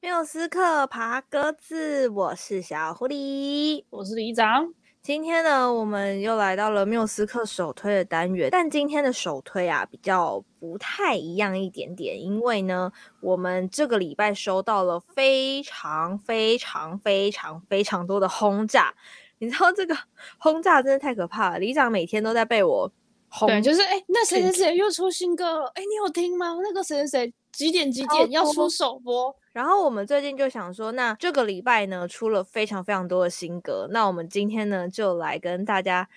缪斯克爬鸽子，我是小狐狸，我是里长。今天呢，我们又来到了缪斯克首推的单元，但今天的首推啊，比较不太一样一点点，因为呢，我们这个礼拜收到了非常非常非常非常多的轰炸。你知道这个 轰炸真的太可怕了，李长每天都在被我轰，对，就是哎，那谁谁谁又出新歌了？哎，你有听吗？那个谁谁谁几点几点要出首播？然后我们最近就想说，那这个礼拜呢，出了非常非常多的新歌。那我们今天呢，就来跟大家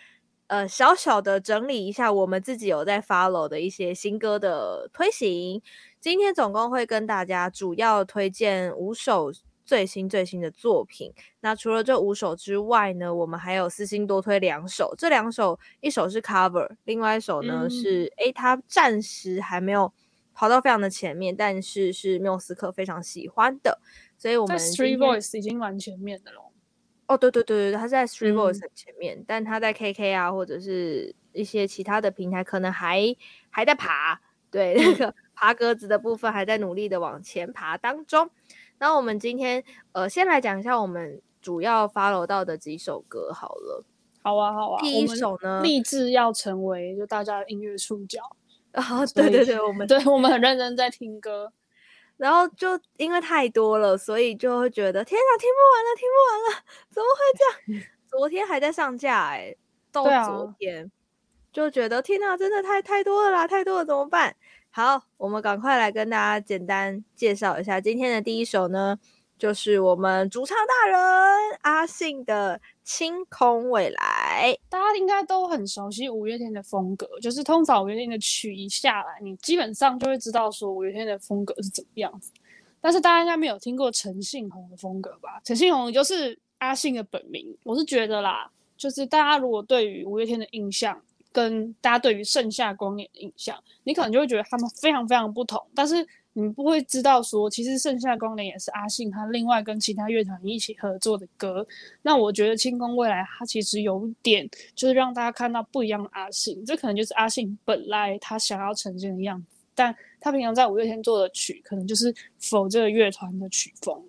呃小小的整理一下我们自己有在 follow 的一些新歌的推行。今天总共会跟大家主要推荐五首最新最新的作品。那除了这五首之外呢，我们还有私心多推两首。这两首一首是 cover，另外一首呢、嗯、是诶，他暂时还没有。跑到非常的前面，但是是缪斯克非常喜欢的，所以我们 Street Voice 已经蛮前面的了。哦，对对对对，他在 Street Voice 很前面，嗯，但他在 KK 啊或者是一些其他的平台可能还还在爬，对，那个爬格子的部分还在努力的往前爬当中。那我们今天呃先来讲一下我们主要 follow 到的几首歌好了。好啊好啊，第一首呢，立志要成为就大家的音乐触角。啊、哦，对对对，我们对我们很认真在听歌，然后就因为太多了，所以就会觉得天哪，听不完了，听不完了，怎么会这样？昨天还在上架哎、欸，到昨天、啊、就觉得天哪，真的太太多了啦，太多了怎么办？好，我们赶快来跟大家简单介绍一下今天的第一首呢，就是我们主唱大人阿信的《清空未来》，大家应该都很熟悉五月天的风格，就是通常五月天的曲一下来，你基本上就会知道说五月天的风格是怎么样子。但是大家应该没有听过陈信宏的风格吧？陈信宏就是阿信的本名。我是觉得啦，就是大家如果对于五月天的印象，跟大家对于盛夏光年的印象，你可能就会觉得他们非常非常不同，但是。你不会知道说，其实《盛夏光年》也是阿信他另外跟其他乐团一起合作的歌。那我觉得《清空未来》它其实有点就是让大家看到不一样的阿信，这可能就是阿信本来他想要呈现的样子。但他平常在五月天做的曲，可能就是否这个乐团的曲风。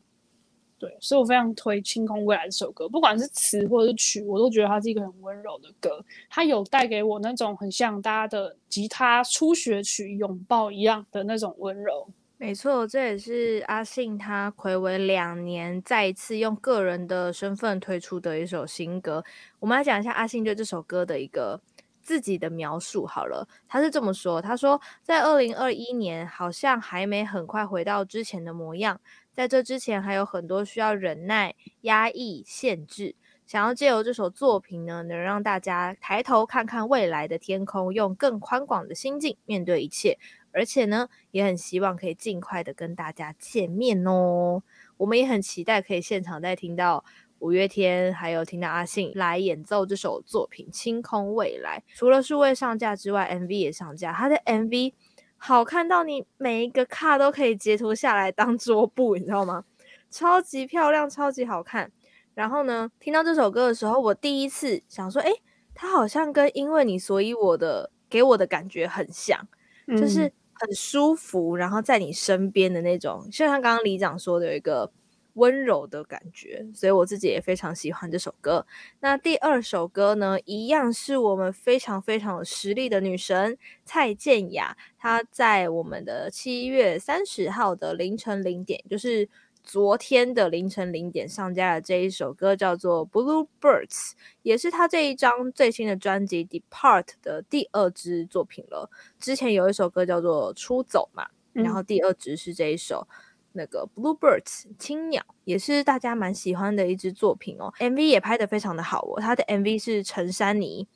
对，所以我非常推《清空未来》这首歌，不管是词或者是曲，我都觉得它是一个很温柔的歌。它有带给我那种很像大家的吉他初学曲拥抱一样的那种温柔。没错，这也是阿信他暌违两年再一次用个人的身份推出的一首新歌。我们来讲一下阿信对这首歌的一个自己的描述好了，他是这么说：他说，在二零二一年，好像还没很快回到之前的模样。在这之前，还有很多需要忍耐、压抑、限制。想要借由这首作品呢，能让大家抬头看看未来的天空，用更宽广的心境面对一切。而且呢，也很希望可以尽快的跟大家见面哦。我们也很期待可以现场再听到五月天，还有听到阿信来演奏这首作品《清空未来》。除了数位上架之外，MV 也上架。他的 MV。好看到你每一个卡都可以截图下来当 桌布，你知道吗？超级漂亮，超级好看。然后呢，听到这首歌的时候，我第一次想说，诶，它好像跟因为你所以我的给我的感觉很像，就是很舒服，然后在你身边的那种，就像刚刚李长说的有一个。温柔的感觉，所以我自己也非常喜欢这首歌。那第二首歌呢，一样是我们非常非常有实力的女神蔡健雅，她在我们的七月三十号的凌晨零点，就是昨天的凌晨零点上架的这一首歌，叫做《Blue Birds》，也是她这一张最新的专辑《Depart》的第二支作品了。之前有一首歌叫做《出走》嘛，然后第二支是这一首。嗯那个 Bluebirds 青鸟也是大家蛮喜欢的一支作品哦，MV 也拍得非常的好哦。他的 MV 是陈珊妮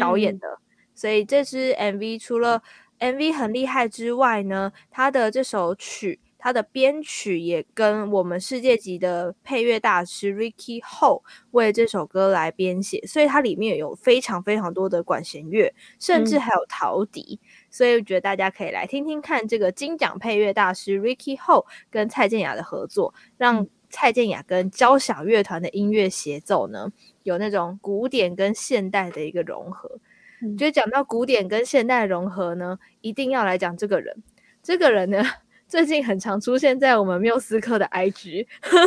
导演的，嗯，所以这支 MV 除了 MV 很厉害之外呢，他的这首曲，他的编曲也跟我们世界级的配乐大师 Ricky Ho 为这首歌来编写，所以它里面有非常非常多的管弦乐，甚至还有陶笛。嗯所以我觉得大家可以来听听看这个金奖配乐大师 Ricky Ho 跟蔡健雅的合作，让蔡健雅跟交响乐团的音乐协奏呢，有那种古典跟现代的一个融合。觉得讲到古典跟现代融合呢，一定要来讲这个人。这个人呢，最近很常出现在我们缪斯科的 IG，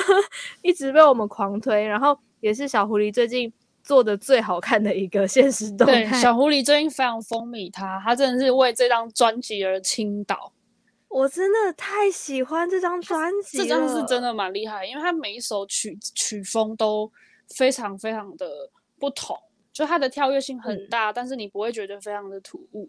一直被我们狂推，然后也是小狐狸最近做的最好看的一个现实动态。对，小狐狸最近非常风靡他，他真的是为这张专辑而倾倒。我真的太喜欢这张专辑，这张是真的蛮厉害，因为他每一首曲曲风都非常非常的不同，就它的跳跃性很大，嗯，但是你不会觉得非常的突兀。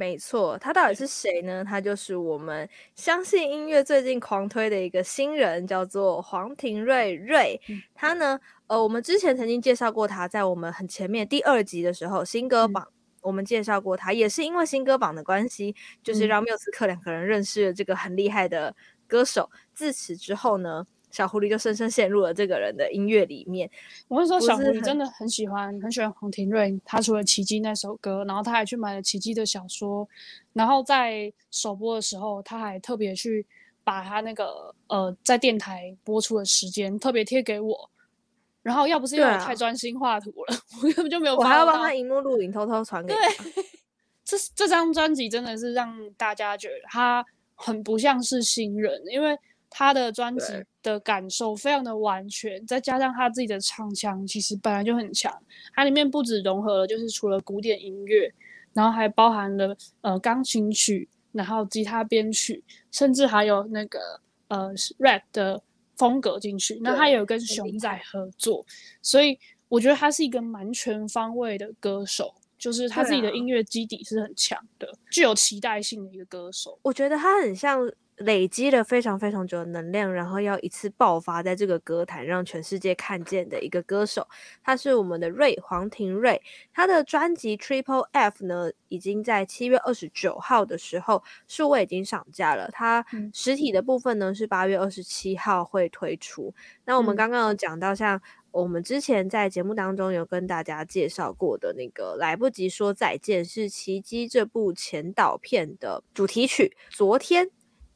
没错，他到底是谁呢？他就是我们相信音乐最近狂推的一个新人，叫做黄庭瑞瑞。嗯、他呢，呃，我们之前曾经介绍过他，在我们很前面第二集的时候，新歌榜。嗯我们介绍过他，也是因为新歌榜的关系，就是让缪斯克两个人认识了这个很厉害的歌手。自此之后呢，小狐狸就深深陷入了这个人的音乐里面。我是说，小狐狸真的很喜欢，很喜欢黄庭瑞。他除了《奇迹》那首歌，然后他还去买了《奇迹》的小说，然后在首播的时候，他还特别去把他那个呃在电台播出的时间特别贴给我。然后要不是因为我太专心画图了，啊、我根本就没有。我还要帮他荧幕录影，偷偷传给他。对，这这张专辑真的是让大家觉得他很不像是新人，因为他的专辑的感受非常的完全，再加上他自己的唱腔，其实本来就很强。它里面不止融合了，就是除了古典音乐，然后还包含了呃钢琴曲，然后吉他编曲，甚至还有那个呃 rap 的。风格进去，那他有跟熊仔合作，所以我觉得他是一个蛮全方位的歌手，就是他自己的音乐基底是很强的，啊，具有期待性的一个歌手。我觉得他很像。累积了非常非常久的能量，然后要一次爆发在这个歌坛，让全世界看见的一个歌手，他是我们的瑞黄庭瑞。他的专辑 Triple F 呢，已经在七月二十九号的时候数位已经上架了。他实体的部分呢是八月二十七号会推出。那我们刚刚有讲到，像我们之前在节目当中有跟大家介绍过的那个来不及说再见，是《奇迹》这部前导片的主题曲。昨天。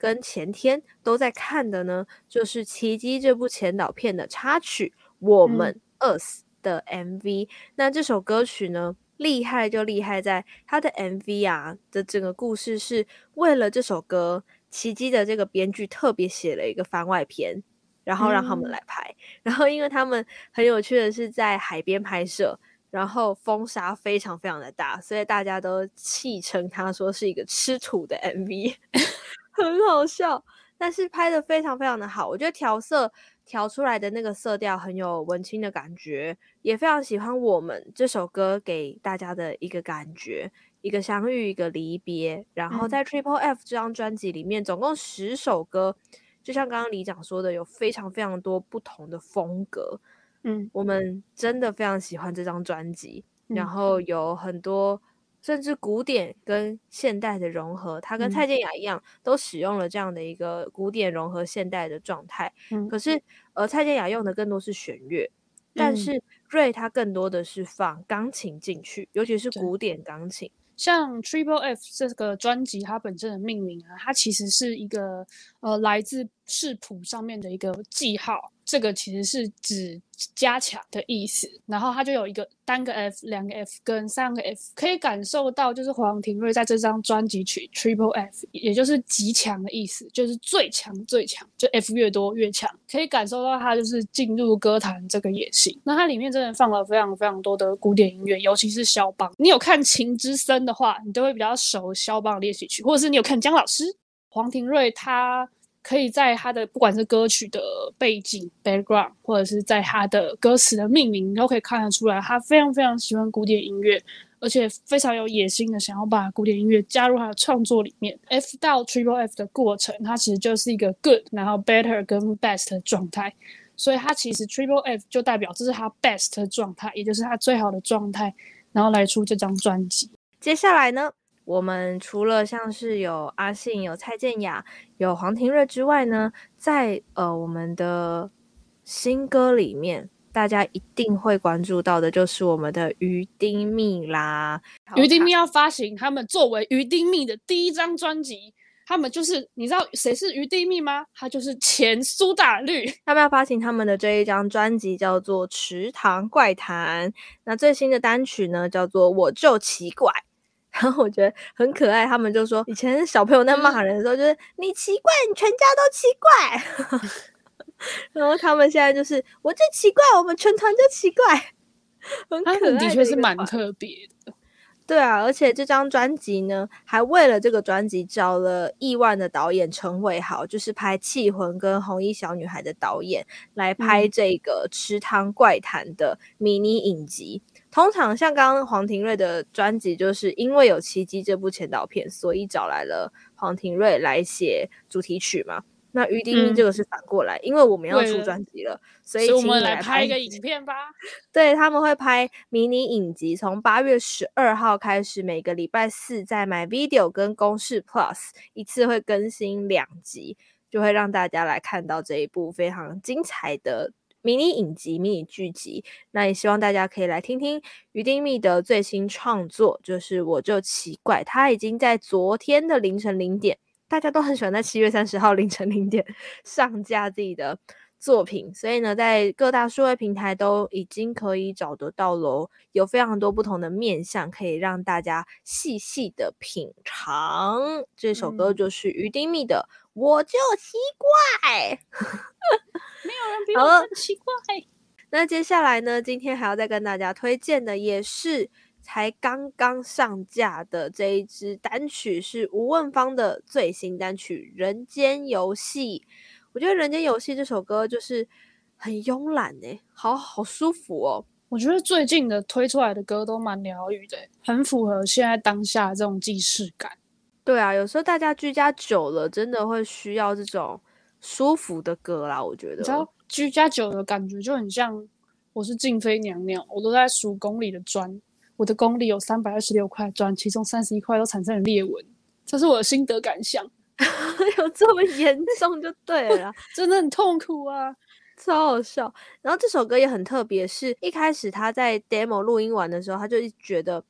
跟前天都在看的呢，就是《奇迹》这部前导片的插曲《我们 Us》的 MV。嗯。那这首歌曲呢，厉害就厉害在它的 MV 啊的整个故事是为了这首歌，《奇迹》的这个编剧特别写了一个番外篇，然后让他们来拍。嗯。然后因为他们很有趣的是在海边拍摄，然后风沙非常非常的大，所以大家都戏称他说是一个吃土的 MV。很好笑，但是拍的非常非常的好。我觉得调色调出来的那个色调很有文青的感觉，也非常喜欢我们这首歌给大家的一个感觉，一个相遇，一个离别。然后在 Triple F 这张专辑里面，总共十首歌，就像刚刚李长说的，有非常非常多不同的风格。嗯，我们真的非常喜欢这张专辑，然后有很多。甚至古典跟现代的融合，他跟蔡健雅一样，嗯，都使用了这样的一个古典融合现代的状态。嗯，可是，呃，蔡健雅用的更多是弦乐，嗯，但是瑞他更多的是放钢琴进去，尤其是古典钢琴。像 Triple F 这个专辑，它本身的命名啊，它其实是一个呃来自视谱上面的一个记号。这个其实是指加强的意思，然后它就有一个单个 F、两个 F 跟三个 F，可以感受到就是黄庭瑞在这张专辑曲 Triple F，也就是极强的意思，就是最强最强，就 F 越多越强，可以感受到他就是进入歌坛这个野心。那它里面真的放了非常非常多的古典音乐，尤其是肖邦。你有看《情之森》的话，你都会比较熟肖邦的练习曲，或者是你有看姜老师黄庭瑞他。可以在他的不管是歌曲的背景 background，或者是在他的歌词的命名，都可以看得出来，他非常非常喜欢古典音乐，而且非常有野心的想要把古典音乐加入他的创作里面。F 到 Triple F 的过程，它其实就是一个 good，然后 better 跟 best 的状态，所以它其实 Triple F 就代表这是他 best 的状态，也就是他最好的状态，然后来出这张专辑。接下来呢？我们除了像是有阿信、有蔡健雅、有黄庭瑞之外呢，在呃我们的新歌里面，大家一定会关注到的就是我们的鱼丁蜜啦。鱼丁蜜要发行他们作为鱼丁蜜的第一张专辑，他们就是你知道谁是鱼丁蜜吗？他就是前苏打绿。他们要发行他们的这一张专辑叫做《池塘怪谈》，那最新的单曲呢叫做《我就奇怪》。然后我觉得很可爱，他们就说以前小朋友在骂人的时候，就是你奇怪，你全家都奇怪。然后他们现在就是我最奇怪，我们全团就奇怪，很可爱的，的确是蛮特别的。对啊，而且这张专辑呢，还为了这个专辑找了亿万的导演陈伟豪，就是拍《气魂》跟《红衣小女孩》的导演，来拍这个《池塘怪谈》的迷你影集。嗯、通常像刚刚黄庭瑞的专辑，就是因为有《奇迹》这部前导片，所以找来了黄庭瑞来写主题曲嘛。那于丁丁这个是反过来，嗯、因为我们要出专辑了，所以请你来，我们来拍一个影片吧。对，他们会拍迷你影集，从八月十二号开始，每个礼拜四在 MyVideo 跟公式 Plus 一次会更新两集，就会让大家来看到这一部非常精彩的迷你影集、迷你剧集。那也希望大家可以来听听于丁密的最新创作，就是我就奇怪，他已经在昨天的凌晨零点。大家都很喜欢在七月三十号凌晨零点 上架自己的作品，所以呢，在各大数位平台都已经可以找得到喽。有非常多不同的面向，可以让大家细细的品尝。这首歌就是于丁密的《我就奇怪 》，没有人比我更奇怪。那接下来呢，今天还要再跟大家推荐的也是。才刚刚上架的这一支单曲是吴问芳的最新单曲《人间游戏》。我觉得《人间游戏》这首歌就是很慵懒诶，好好舒服哦。我觉得最近的推出来的歌都蛮疗愈的，很符合现在当下这种既视感。对啊，有时候大家居家久了，真的会需要这种舒服的歌啦。我觉得，你知道居家久的感觉就很像我是静妃娘娘，我都在数宫里的砖。我的宫里有三百二十六块砖，其中三十一块都产生了裂纹，这是我的心得感想。有这么严重就对了，真的很痛苦啊，超好笑。然后这首歌也很特别，是一开始他在 demo 录音完的时候，他就觉得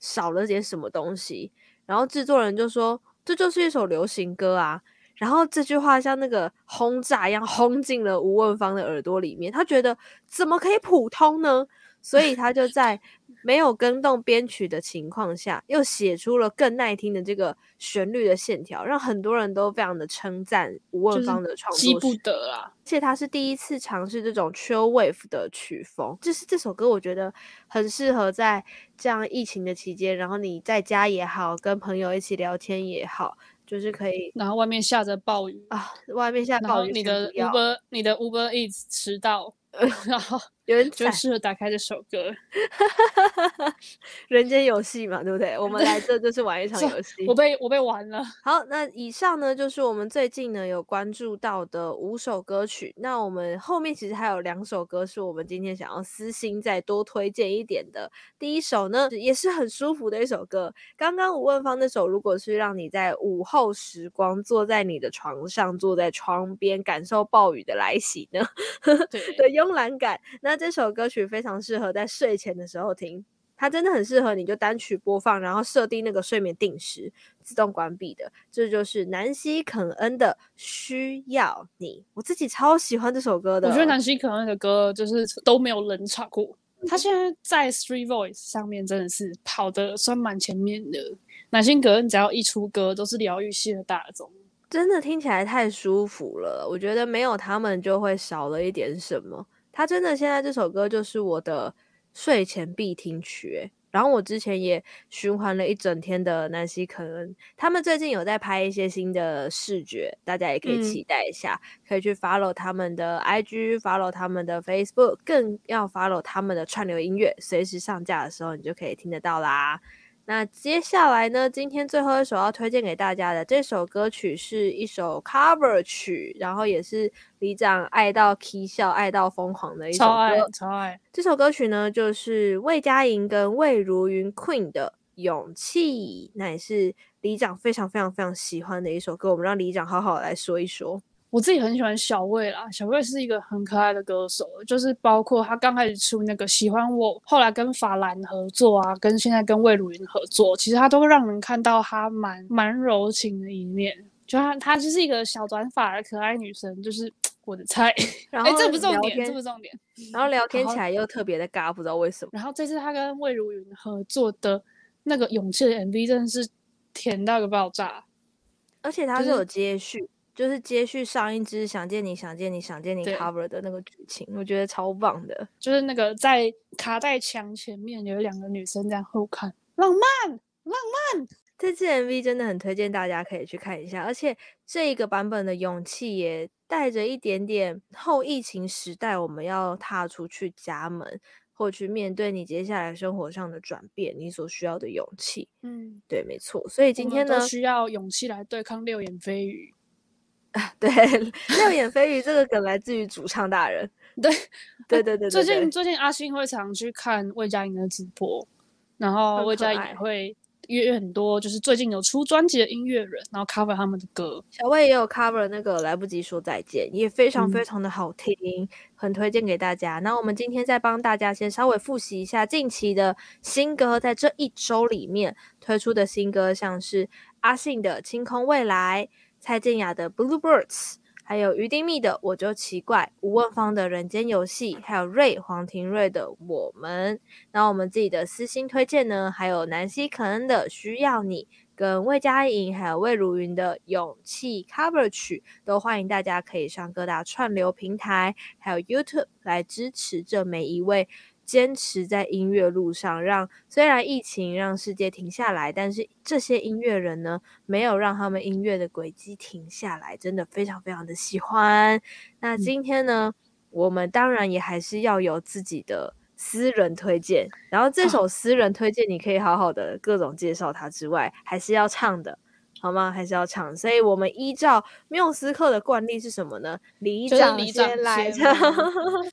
少了点什么东西，然后制作人就说这就是一首流行歌啊。然后这句话像那个轰炸一样轰进了吴文芳的耳朵里面，他觉得怎么可以普通呢？所以他就在没有更动编曲的情况下，又写出了更耐听的这个旋律的线条，让很多人都非常的称赞吴汶芳的创作。记不得啦，而且他是第一次尝试这种 chill wave 的曲风，就是这首歌我觉得很适合在这样疫情的期间，然后你在家也好，跟朋友一起聊天也好，就是可以。然后外面下着暴雨啊，外面下暴雨，你的 Uber 你的 Uber Eats 迟到。然后有人就适合打开这首歌，人间游戏嘛，对不对？我们来这就是玩一场游戏。我被我被玩了。好，那以上呢就是我们最近呢有关注到的五首歌曲。那我们后面其实还有两首歌是我们今天想要私心再多推荐一点的。第一首呢也是很舒服的一首歌。刚刚吴汶芳那首，如果是让你在午后时光坐在你的床上，坐在窗边感受暴雨的来袭呢？对 对。慵懒感，那这首歌曲非常适合在睡前的时候听，它真的很适合你就单曲播放，然后设定那个睡眠定时，自动关闭的。这就是南希肯恩的《需要你》，我自己超喜欢这首歌的。我觉得南希肯恩的歌就是都没有冷场过，他现在在 Three Voice 上面真的是跑的算蛮前面的。南西肯恩只要一出歌，都是疗愈系的大宗。真的听起来太舒服了，我觉得没有他们就会少了一点什么。他真的现在这首歌就是我的睡前必听曲，然后我之前也循环了一整天的南希肯恩，他们最近有在拍一些新的视觉，大家也可以期待一下，嗯、可以去 follow 他们的 IG，follow 他们的 Facebook，更要 follow 他们的串流音乐，随时上架的时候你就可以听得到啦。那接下来呢？今天最后一首要推荐给大家的这首歌曲是一首 cover 曲，然后也是李长爱到起笑、爱到疯狂的一首歌。超爱，超爱！这首歌曲呢，就是魏佳莹跟魏如云 Queen 的《勇气》，那也是李长非常非常非常喜欢的一首歌。我们让李长好好来说一说。我自己很喜欢小魏啦，小魏是一个很可爱的歌手，就是包括他刚开始出那个喜欢我，后来跟法兰合作啊，跟现在跟魏如云合作，其实他都会让人看到他蛮蛮柔情的一面，就他他就是一个小短发的可爱女生，就是 我的菜。然后、欸、这不重点，这不重点。然后聊天起来又特别的尬，不知道为什么。然后这次他跟魏如云合作的那个勇气的 MV 真的是甜到个爆炸，而且他是有接续，就是、就是接续上一支《想见你想见你想见你》cover 的那个剧情，我觉得超棒的。就是那个在卡带墙前面有两个女生在后看，浪漫浪漫。这支 MV 真的很推荐大家可以去看一下，而且这一个版本的勇气也带着一点点后疫情时代我们要踏出去家门，或去面对你接下来生活上的转变，你所需要的勇气。嗯，对，没错。所以今天呢，需要勇气来对抗六眼飞鱼。啊，对，六眼飞鱼这个梗来自于主唱大人。对，对，对，对。最近最近阿信会常去看魏佳莹的直播，然后魏佳莹也会。约很多就是最近有出专辑的音乐人，然后 cover 他们的歌。小魏也有 cover 那个来不及说再见，也非常非常的好听，嗯、很推荐给大家。那我们今天再帮大家先稍微复习一下近期的新歌，在这一周里面推出的新歌，像是阿信的《清空未来》，蔡健雅的《Blue Birds》。还有于丁密的我就奇怪，吴汶芳的人间游戏，还有瑞黄庭瑞的我们。那我们自己的私心推荐呢，还有南西肯恩的需要你，跟魏佳莹还有魏如云的勇气 cover 曲，都欢迎大家可以上各大串流平台，还有 YouTube 来支持这每一位。坚持在音乐路上，让虽然疫情让世界停下来，但是这些音乐人呢，没有让他们音乐的轨迹停下来，真的非常非常的喜欢。那今天呢，嗯、我们当然也还是要有自己的私人推荐，然后这首私人推荐，你可以好好的各种介绍它之外，还是要唱的，好吗？还是要唱。所以我们依照缪斯克的惯例是什么呢？里长先来唱，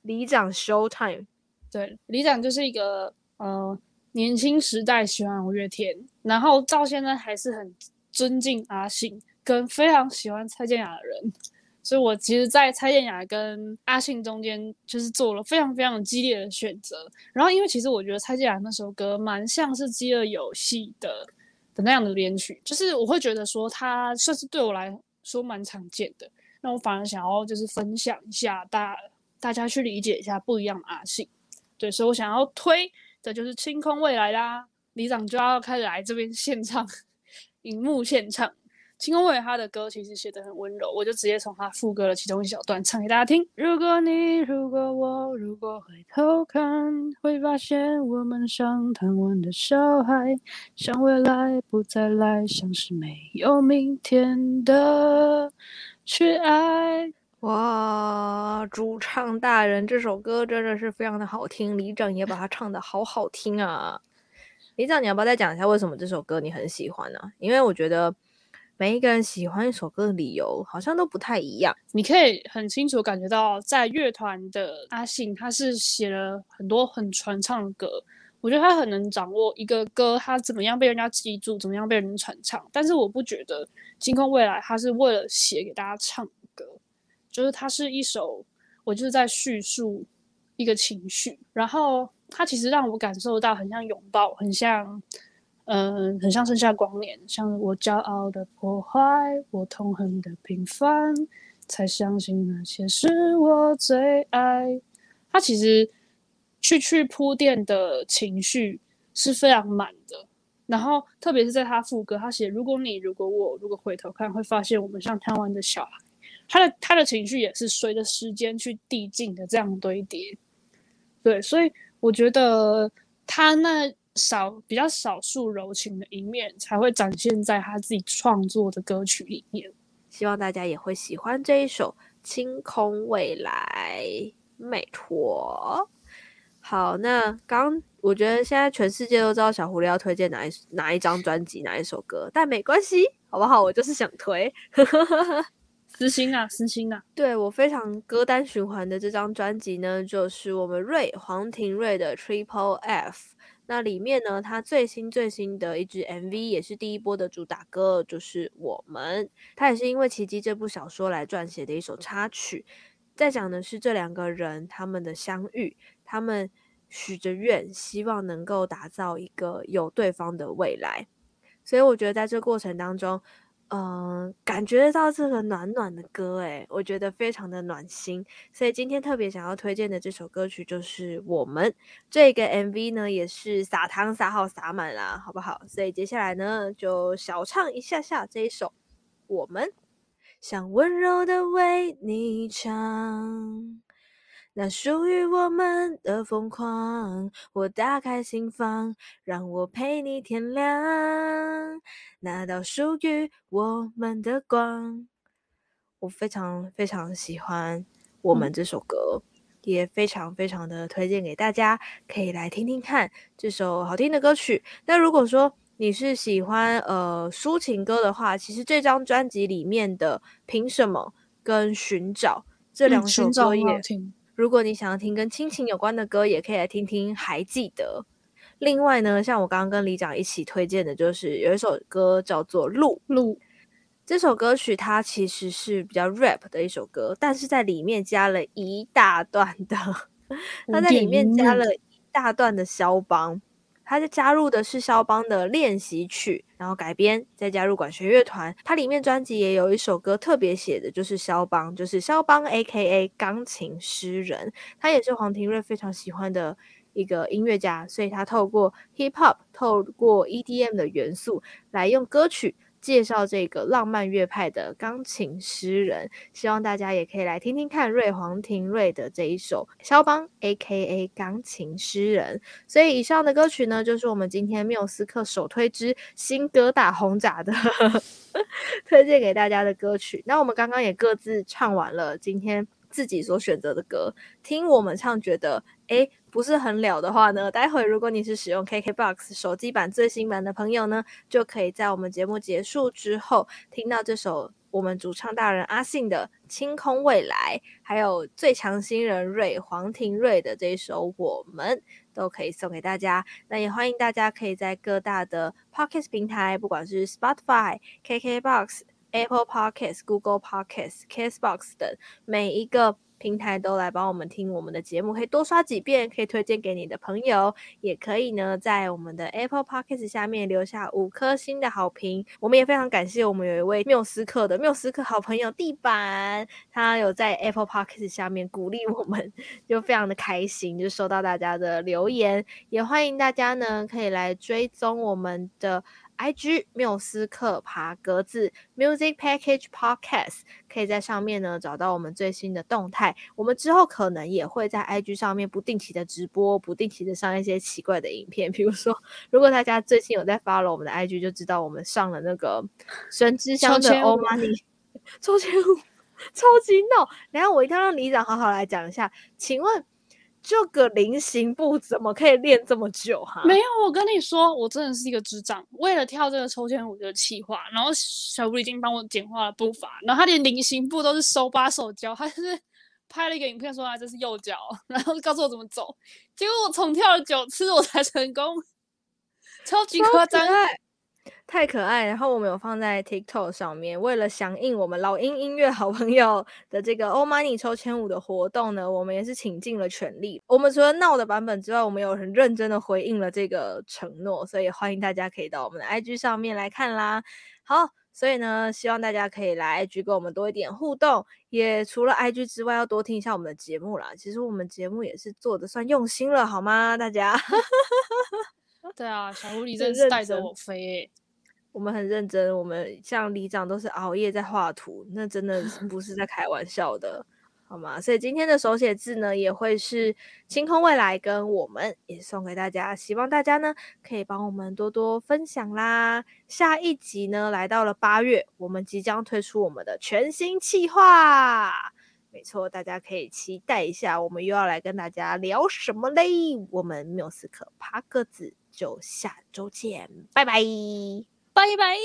里长 show time。对，李长就是一个呃年轻时代喜欢五月天，然后到现在还是很尊敬阿信，跟非常喜欢蔡健雅的人，所以我其实，在蔡健雅跟阿信中间，就是做了非常非常激烈的选择。然后，因为其实我觉得蔡健雅那首歌蛮像是《饥饿游戏》的的那样的编曲，就是我会觉得说它算是对我来说蛮常见的。那我反而想要就是分享一下，大家大家去理解一下不一样的阿信。对，所以我想要推的就是《清空未来》啦，李长就要开始来这边现唱，荧幕现唱《清空未来》。他的歌其实写得很温柔，我就直接从他副歌的其中一小段唱给大家听。如果你，如果我，如果回头看，会发现我们像贪玩的小孩，像未来不再来，像是没有明天的去爱。哇，主唱大人这首歌真的是非常的好听，李长也把它唱得好好听啊！李长，你要不要再讲一下为什么这首歌你很喜欢呢、因为我觉得每一个人喜欢一首歌的理由好像都不太一样。你可以很清楚感觉到，在乐团的阿信他是写了很多很传唱的歌，我觉得他很能掌握一个歌他怎么样被人家记住，怎么样被人传唱。但是我不觉得《星空未来》他是为了写给大家唱歌。就是它是一首，我就是在叙述一个情绪，然后它其实让我感受到很像拥抱，很像，嗯、很像盛夏光年，像我骄傲的破坏，我痛恨的平凡，才相信那些是我最爱。它其实去去铺垫的情绪是非常满的，然后特别是在他副歌，他写如果你如果我如果回头看，会发现我们像贪玩的小孩。他的他的情绪也是随着时间去递进的，这样堆叠。对，所以我觉得他那少比较少数柔情的一面，才会展现在他自己创作的歌曲里面。希望大家也会喜欢这一首《清空未来》，美托。好，那刚我觉得现在全世界都知道小狐狸要推荐哪一哪一张专辑哪一首歌，但没关系，好不好？我就是想推。私心啊，私心啊！对，我非常歌单循环的这张专辑呢，就是我们瑞黄庭瑞的 Triple F。那里面呢，他最新最新的一支 MV 也是第一波的主打歌，就是我们。他也是因为《奇迹》这部小说来撰写的一首插曲，在讲的是这两个人他们的相遇，他们许着愿，希望能够打造一个有对方的未来。所以我觉得在这过程当中。嗯、感觉到这个暖暖的歌，诶，我觉得非常的暖心。所以今天特别想要推荐的这首歌曲就是《我们》这个 MV 呢，也是撒糖撒好撒满啦，好不好？所以接下来呢，就小唱一下下这一首《我们》，想温柔的为你唱。那属于我们的疯狂，我打开心房，让我陪你天亮。那道属于我们的光，我非常非常喜欢我们这首歌，嗯、也非常非常的推荐给大家，可以来听听看这首好听的歌曲。那如果说你是喜欢呃抒情歌的话，其实这张专辑里面的《凭什么》跟《寻找》这两首歌也。嗯如果你想要听跟亲情有关的歌，也可以来听听。还记得。另外呢，像我刚刚跟李长一起推荐的，就是有一首歌叫做《路路》。这首歌曲它其实是比较 rap 的一首歌，但是在里面加了一大段的，它在里面加了一大段的肖邦。他就加入的是肖邦的练习曲，然后改编，再加入管弦乐团。它里面专辑也有一首歌特别写的，就是肖邦，就是肖邦 A.K.A. 钢琴诗人。他也是黄庭瑞非常喜欢的一个音乐家，所以他透过 hip hop，透过 EDM 的元素来用歌曲。介绍这个浪漫乐派的钢琴诗人，希望大家也可以来听听看瑞黄庭瑞的这一首肖邦 （A.K.A. 钢琴诗人）。所以以上的歌曲呢，就是我们今天缪斯克首推之新歌大轰炸的 推荐给大家的歌曲。那我们刚刚也各自唱完了今天自己所选择的歌，听我们唱觉得诶不是很了的话呢，待会如果你是使用 KKBOX 手机版最新版的朋友呢，就可以在我们节目结束之后听到这首我们主唱大人阿信的《清空未来》，还有最强新人瑞黄庭瑞的这一首《我们》，都可以送给大家。那也欢迎大家可以在各大的 Pocket 平台，不管是 Spotify、KKBOX、Apple Pocket、Google p o c k e t Castbox 等每一个。平台都来帮我们听我们的节目，可以多刷几遍，可以推荐给你的朋友，也可以呢在我们的 Apple Podcast 下面留下五颗星的好评。我们也非常感谢我们有一位缪斯克的缪斯克好朋友地板，他有在 Apple Podcast 下面鼓励我们，就非常的开心，就收到大家的留言，也欢迎大家呢可以来追踪我们的。IG 缪斯克爬格子 Music Package Podcast 可以在上面呢找到我们最新的动态。我们之后可能也会在 IG 上面不定期的直播，不定期的上一些奇怪的影片。比如说，如果大家最近有在 follow 我们的 IG，就知道我们上了那个神之乡的欧 money 抽签舞，超级闹。然后我一定要让里长好好来讲一下，请问。这个菱形步怎么可以练这么久哈？没有，我跟你说，我真的是一个智障。为了跳这个抽签舞的企划，然后小吴已经帮我简化了步伐，然后他连菱形步都是手把手教，他就是拍了一个影片说啊，这是右脚，然后告诉我怎么走。结果我重跳了九次我才成功，超级夸张。太可爱，然后我们有放在 TikTok 上面。为了响应我们老鹰音乐好朋友的这个欧 Money 抽签舞的活动呢，我们也是倾尽了全力。我们除了闹的版本之外，我们有很认真的回应了这个承诺，所以欢迎大家可以到我们的 IG 上面来看啦。好，所以呢，希望大家可以来 IG 跟我们多一点互动，也除了 IG 之外，要多听一下我们的节目啦。其实我们节目也是做的算用心了，好吗？大家？对啊，小狐狸真是带着我飞。我们很认真，我们像里长都是熬夜在画图，那真的不是在开玩笑的，好吗？所以今天的手写字呢，也会是清空未来跟我们也送给大家，希望大家呢可以帮我们多多分享啦。下一集呢，来到了八月，我们即将推出我们的全新企划，没错，大家可以期待一下，我们又要来跟大家聊什么嘞？我们缪斯克爬格子就下周见，拜拜。拜拜。